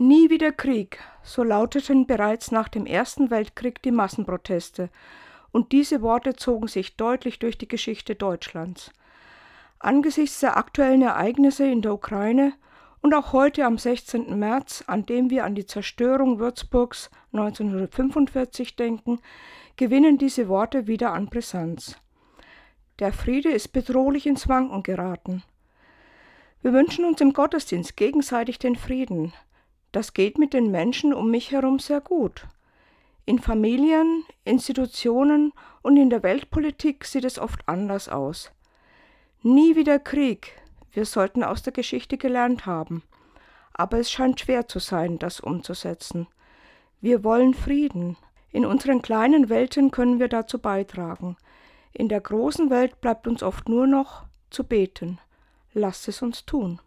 Nie wieder Krieg, so lauteten bereits nach dem Ersten Weltkrieg die Massenproteste, und diese Worte zogen sich deutlich durch die Geschichte Deutschlands. Angesichts der aktuellen Ereignisse in der Ukraine und auch heute am 16. März, an dem wir an die Zerstörung Würzburgs 1945 denken, gewinnen diese Worte wieder an Brisanz. Der Friede ist bedrohlich ins Wanken geraten. Wir wünschen uns im Gottesdienst gegenseitig den Frieden, das geht mit den Menschen um mich herum sehr gut. In Familien, Institutionen und in der Weltpolitik sieht es oft anders aus. Nie wieder Krieg, wir sollten aus der Geschichte gelernt haben. Aber es scheint schwer zu sein, das umzusetzen. Wir wollen Frieden. In unseren kleinen Welten können wir dazu beitragen. In der großen Welt bleibt uns oft nur noch zu beten. Lasst es uns tun.